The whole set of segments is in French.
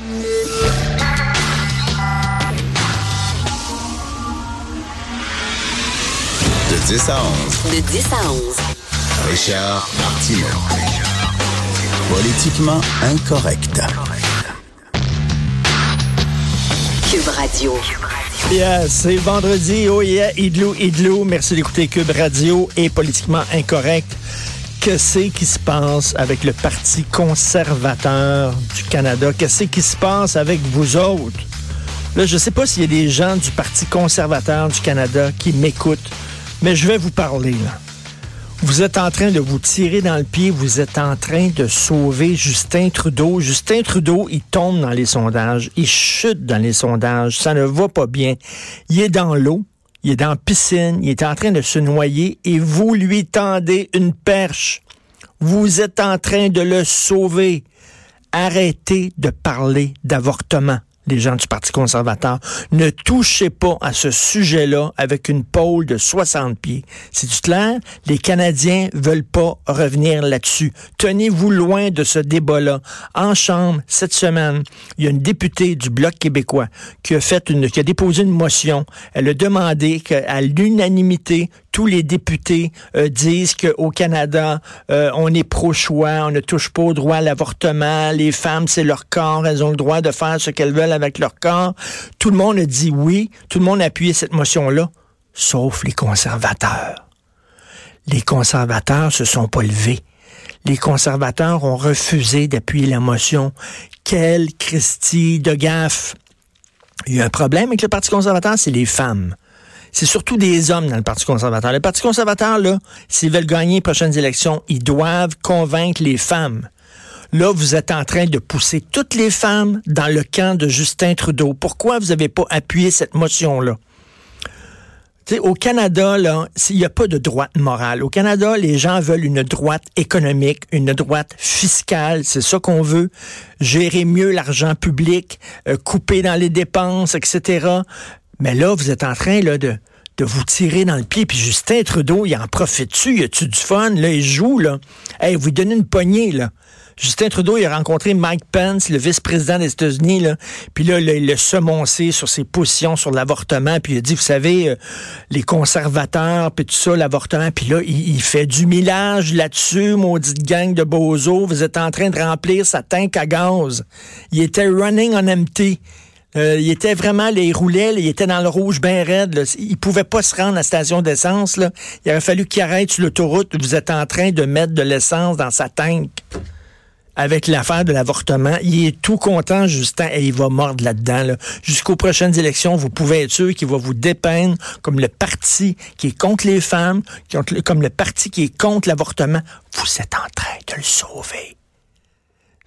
De 10 à 11. De 10 à 11. Richard Martineau. Politiquement incorrect. Cube Radio. Yeah, c'est vendredi. Oh yeah, idlou, idlou. Merci d'écouter Cube Radio et Politiquement Incorrect. Que c'est qui se passe avec le Parti conservateur du Canada? Qu'est-ce qui se passe avec vous autres? Là, je sais pas s'il y a des gens du Parti conservateur du Canada qui m'écoutent, mais je vais vous parler. Vous êtes en train de vous tirer dans le pied, vous êtes en train de sauver Justin Trudeau. Justin Trudeau, il tombe dans les sondages, il chute dans les sondages, ça ne va pas bien. Il est dans l'eau, il est dans piscine, il est en train de se noyer et vous lui tendez une perche. Vous êtes en train de le sauver. Arrêtez de parler d'avortement les gens du Parti conservateur. Ne touchez pas à ce sujet-là avec une pôle de 60 pieds. C'est du clair? Les Canadiens veulent pas revenir là-dessus. Tenez-vous loin de ce débat-là. En Chambre, cette semaine, il y a une députée du Bloc québécois qui a déposé une motion. Elle a demandé qu'à l'unanimité, tous les députés euh, disent qu'au Canada, euh, on est pro-choix, on ne touche pas au droit à l'avortement, les femmes, c'est leur corps, elles ont le droit de faire ce qu'elles veulent avec leur corps. Tout le monde a dit oui, tout le monde a appuyé cette motion-là, sauf les conservateurs. Les conservateurs se sont pas levés. Les conservateurs ont refusé d'appuyer la motion. Quelle Christie de gaffe! Il y a un problème avec le Parti conservateur, c'est les femmes c'est surtout des hommes dans le Parti conservateur. Le Parti conservateur, là, s'ils veulent gagner les prochaines élections, ils doivent convaincre les femmes. Là, vous êtes en train de pousser toutes les femmes dans le camp de Justin Trudeau. Pourquoi vous n'avez pas appuyé cette motion-là? au Canada, là, il n'y a pas de droite morale. Au Canada, les gens veulent une droite économique, une droite fiscale. C'est ça qu'on veut. Gérer mieux l'argent public, euh, couper dans les dépenses, etc. Mais là, vous êtes en train là, de, de vous tirer dans le pied. Puis Justin Trudeau, il en profite-tu? Il a-tu du fun? Là, il joue, là. Hey, vous donnez une poignée, là. Justin Trudeau, il a rencontré Mike Pence, le vice-président des États-Unis, là. Puis là, il a semoncé sur ses positions sur l'avortement. Puis il a dit, vous savez, euh, les conservateurs, puis tout ça, l'avortement. Puis là, il, il, fait du millage là-dessus, maudite gang de bozos. Vous êtes en train de remplir sa tank à gaz. Il était running on empty. Euh, il était vraiment, il roulait, il était dans le rouge bien raide. Là. Il pouvait pas se rendre à la station d'essence. Là. Il aurait fallu qu'il arrête sur l'autoroute. Vous êtes en train de mettre de l'essence dans sa tank avec l'affaire de l'avortement. Il est tout content, Justin, et il va mordre là-dedans. Là. Jusqu'aux prochaines élections, vous pouvez être sûr qu'il va vous dépeindre comme le parti qui est contre les femmes, comme le parti qui est contre l'avortement. Vous êtes en train de le sauver.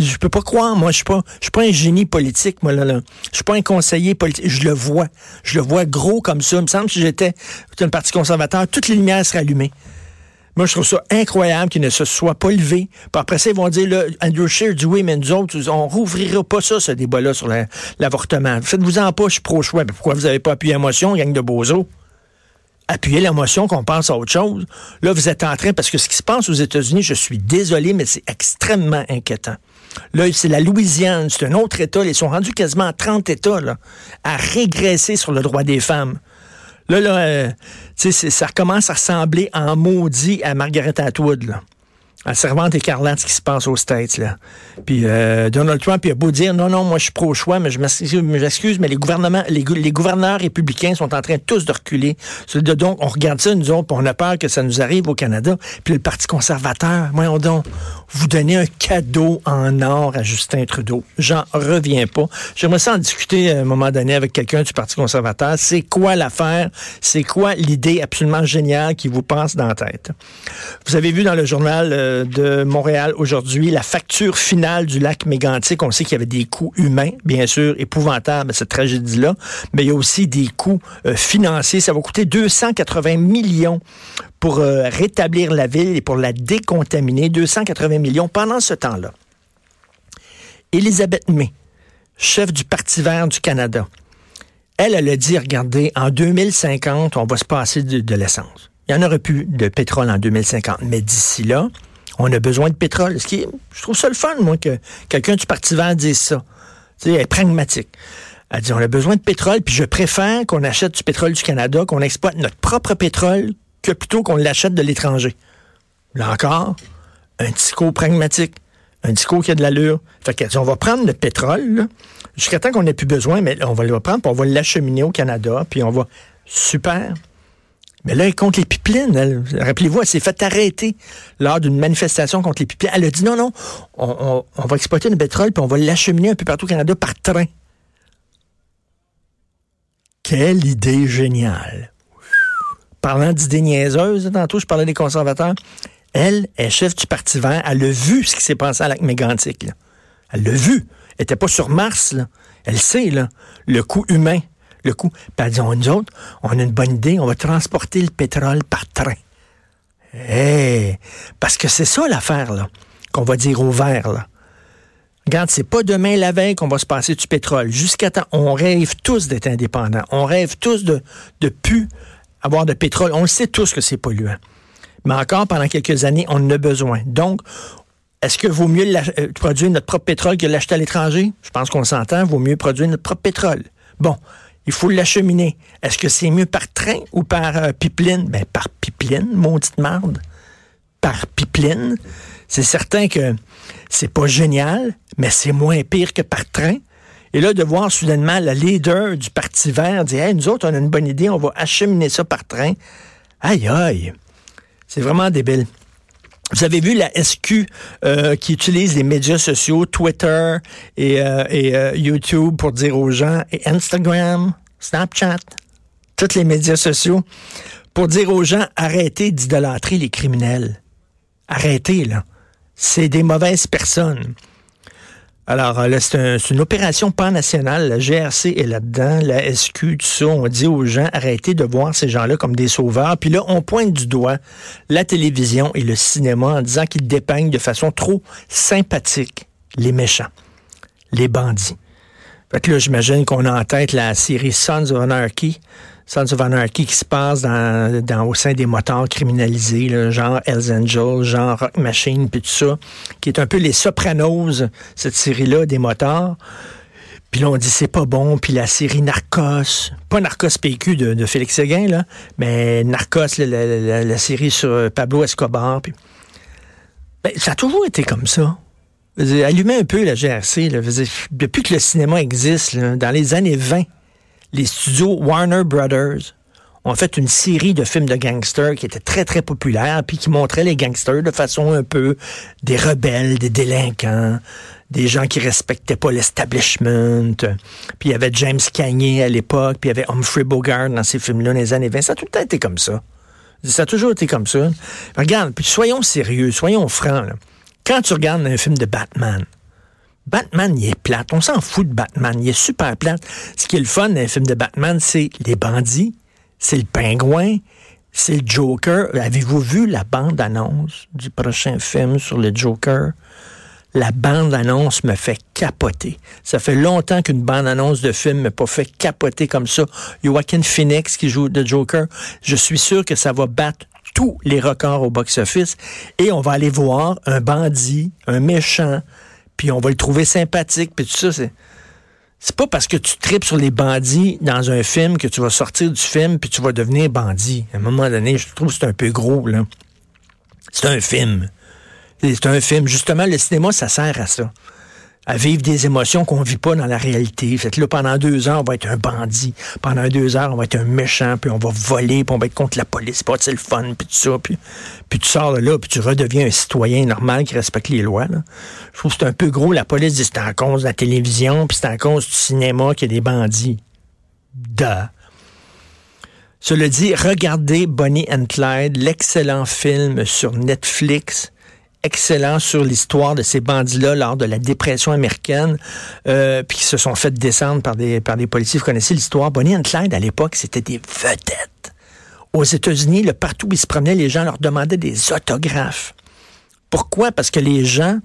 Je peux pas croire, moi, je suis je suis pas un génie politique, moi, là, là. Je suis pas un conseiller politique. Je le vois. Je le vois gros comme ça. Il me semble que si j'étais un parti conservateur, toutes les lumières seraient allumées. Moi, je trouve ça incroyable qu'ils ne se soient pas levés. Puis après ça, ils vont dire, là, Andrew Scheer dit oui, mais nous autres, on rouvrira pas ça, ce débat-là sur l'avortement. Faites-vous-en pas, je suis pro-choix. Pourquoi vous n'avez pas appuyé la motion, gang de bozo? appuyer la motion qu'on pense à autre chose. Là, vous êtes en train, parce que ce qui se passe aux États-Unis, je suis désolé, mais c'est extrêmement inquiétant. Là, c'est la Louisiane, c'est un autre État. Ils sont rendus quasiment à 30 États là, à régresser sur le droit des femmes. Là, là, euh, ça recommence à ressembler en maudit à Margaret Atwood. La servante écarlate ce qui se passe aux States. Là. Puis euh, Donald Trump il a beau dire non, non, moi je suis pro-choix, mais je m'excuse, mais les gouvernements, les, gouverneurs républicains sont en train tous de reculer. Donc, on regarde ça, nous autres, on a peur que ça nous arrive au Canada. Puis le Parti conservateur, voyons donc, vous donnez un cadeau en or à Justin Trudeau. J'en reviens pas. J'aimerais ça en discuter à un moment donné avec quelqu'un du Parti conservateur. C'est quoi l'affaire? C'est quoi l'idée absolument géniale qui vous passe dans la tête? Vous avez vu dans le journal... Euh, de Montréal aujourd'hui, la facture finale du lac mégantique. On sait qu'il y avait des coûts humains, bien sûr, épouvantables, cette tragédie-là, mais il y a aussi des coûts euh, financiers. Ça va coûter 280 millions pour euh, rétablir la ville et pour la décontaminer. 280 millions pendant ce temps-là. Elisabeth May, chef du Parti vert du Canada, elle, elle a dit, regardez, en 2050, on va se passer de, de l'essence. Il y en aurait plus de pétrole en 2050. Mais d'ici là, on a besoin de pétrole. Ce qui je trouve ça le fun, moi, que quelqu'un du Parti vert dise ça. Elle est pragmatique. Elle dit, on a besoin de pétrole, puis je préfère qu'on achète du pétrole du Canada, qu'on exploite notre propre pétrole, que plutôt qu'on l'achète de l'étranger. Là encore, un discours pragmatique, un discours qui a de l'allure. Fait dit, on va prendre le pétrole, jusqu'à temps qu'on n'ait plus besoin, mais on va le prendre, puis on va l'acheminer au Canada, puis on va... Super. Mais là, elle contre les pipelines. Rappelez-vous, elle s'est fait arrêter lors d'une manifestation contre les pipelines. Elle a dit non, non, on, va exploiter le pétrole puis on va l'acheminer un peu partout au Canada par train. Quelle idée géniale. Parlant d'idées niaiseuses, tantôt, je parlais des conservateurs. Elle est chef du Parti vert. Elle a vu ce qui s'est passé à lac mégantic. Elle l'a vu. Elle était pas sur Mars. Elle sait, le coût humain. Le coût. Puis elle dit, nous autres, on a une bonne idée. On va transporter le pétrole par train. Eh, parce que c'est ça l'affaire, là, qu'on va dire au vert, là. Regarde, c'est pas demain la veille qu'on va se passer du pétrole. Jusqu'à temps, on rêve tous d'être indépendants. On rêve tous de, de plus avoir de pétrole. On le sait tous que c'est polluant. Mais encore, pendant quelques années, on en a besoin. Donc, est-ce que vaut mieux euh, produire notre propre pétrole que l'acheter à l'étranger? Je pense qu'on s'entend, vaut mieux produire notre propre pétrole. Bon, il faut l'acheminer. Est-ce que c'est mieux par train ou par euh, pipeline? Ben, par pipeline, maudite marde. Par pipeline. C'est certain que c'est pas génial, mais c'est moins pire que par train. Et là, de voir soudainement la leader du Parti vert dire Hey, nous autres, on a une bonne idée, on va acheminer ça par train. Aïe, aïe. C'est vraiment débile. Vous avez vu la SQ euh, qui utilise les médias sociaux, Twitter et, euh, euh, YouTube pour dire aux gens, et Instagram, Snapchat, tous les médias sociaux, pour dire aux gens, arrêtez d'idolâtrer les criminels. Arrêtez, là. C'est des mauvaises personnes. Alors euh, là, c'est un- c'est une opération pan-nationale. La GRC est là-dedans, la SQ, tout ça. On dit aux gens, arrêtez de voir ces gens-là comme des sauveurs. Puis là, on pointe du doigt la télévision et le cinéma en disant qu'ils dépeignent de façon trop sympathique les méchants, les bandits. Fait que là, j'imagine qu'on a en tête la série Sons of Anarchy. Sons of qui se passe dans, au sein des motards criminalisés, là, genre Hells Angels, genre Rock Machine, puis tout ça, qui est un peu les Sopranos, cette série-là, des motards. Puis là, on dit c'est pas bon. Puis la série Narcos, pas Narcos PQ de, Félix Séguin, là, mais Narcos, la, série sur Pablo Escobar. Ben, ça a toujours été comme ça. Allumez un peu la GRC. Depuis que le cinéma existe, dans les années 20, les studios Warner Brothers ont fait une série de films de gangsters qui étaient très, très populaires, puis qui montraient les gangsters de façon un peu des rebelles, des délinquants, des gens qui respectaient pas l'establishment. Puis il y avait James Cagney à l'époque, puis il y avait Humphrey Bogart dans ces films-là dans les années 20. Ça a tout le temps été comme ça. Ça a toujours été comme ça. Regarde, puis soyons sérieux, soyons francs. là. Quand tu regardes un film de Batman, Batman, il est plate. On s'en fout de Batman. Il est super plate. Ce qui est le fun dans un film de Batman, c'est les bandits, c'est le pingouin, c'est le Joker. Avez-vous vu la bande-annonce du prochain film sur le Joker? La bande-annonce me fait capoter. Ça fait longtemps qu'une bande-annonce de film m'a pas fait capoter comme ça. Joaquin Phoenix qui joue le Joker, je suis sûr que ça va battre tous les records au box-office et on va aller voir un bandit, un méchant, puis on va le trouver sympathique, puis tout ça, c'est... C'est pas parce que tu tripes sur les bandits dans un film que tu vas sortir du film puis tu vas devenir bandit. À un moment donné, je trouve que c'est un peu gros, là. C'est un film. C'est un film. Justement, le cinéma, ça sert à ça. À vivre des émotions qu'on vit pas dans la réalité. Pendant deux heures, on va être un bandit. Pendant deux heures, on va être un méchant, puis on va voler, puis on va être contre la police, puis c'est le fun, puis tout ça. Puis, tu sors de là, puis tu redeviens un citoyen normal qui respecte les lois. Je trouve que c'est un peu gros. La police dit c'est à cause de la télévision, puis c'est à cause du cinéma qu'il y a des bandits. Duh. Cela dit, regardez Bonnie and Clyde, l'excellent film sur Netflix, excellent sur l'histoire de ces bandits-là lors de la dépression américaine, euh, puis qui se sont fait descendre par des, par des policiers. Vous connaissez l'histoire. Bonnie and Clyde, à l'époque, c'était des vedettes. Aux États-Unis, le partout où ils se promenaient, les gens leur demandaient des autographes. Pourquoi? Parce que les gens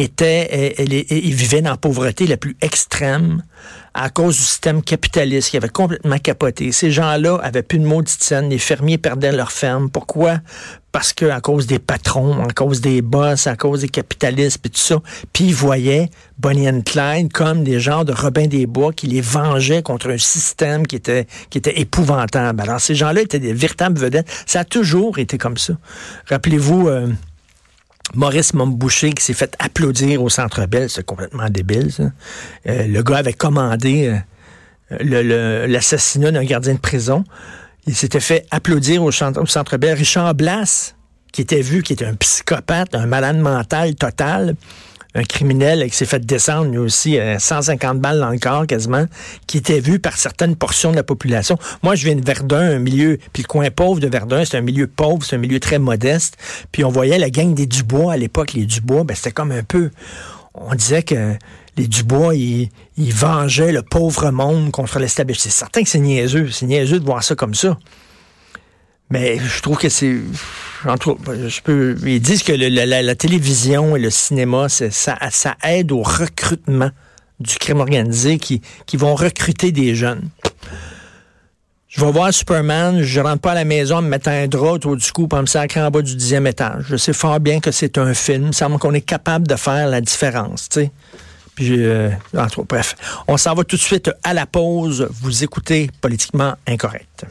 était, elle, il vivait dans la pauvreté la plus extrême à cause du système capitaliste qui avait complètement capoté. Ces gens-là avaient plus de maudite scène. Les fermiers perdaient leur ferme. Pourquoi? Parce que à cause des patrons, à cause des boss, à cause des capitalistes et tout ça. Puis ils voyaient Bonnie and Clyde comme des gens de Robin des Bois qui les vengeaient contre un système qui était, qui était épouvantable. Alors ces gens-là étaient des véritables vedettes. Ça a toujours été comme ça. Rappelez-vous... Euh, Maurice Momboucher qui s'est fait applaudir au Centre Bell, c'est complètement débile. Ça. Euh, le gars avait commandé euh, l'assassinat d'un gardien de prison. Il s'était fait applaudir au, Centre Bell. Richard Blas, qui était vu, qui était un psychopathe, un malade mental total, un criminel qui s'est fait descendre lui aussi 150 euh, balles dans le corps quasiment, qui était vu par certaines portions de la population. Moi, je viens de Verdun, un milieu, puis le coin pauvre de Verdun, c'est un milieu pauvre, c'est un milieu très modeste. Puis on voyait la gang des Dubois à l'époque, les Dubois, ben c'était comme un peu, on disait que les Dubois, ils, ils vengeaient le pauvre monde contre l'establishment. C'est certain que c'est niaiseux, c'est niaiseux de voir ça comme ça. Mais je trouve que c'est. Je peux, ils disent que la, télévision et le cinéma, ça, aide au recrutement du crime organisé qui, vont recruter des jeunes. Je vais voir Superman, je rentre pas à la maison en me mettant un drap autour du cou pour me sacrer en bas du dixième étage. Je sais fort bien que c'est un film. Ça semble qu'on est capable de faire la différence, tu sais. Puis, euh, bref, on s'en va tout de suite à la pause. Vous écoutez Politiquement Incorrect.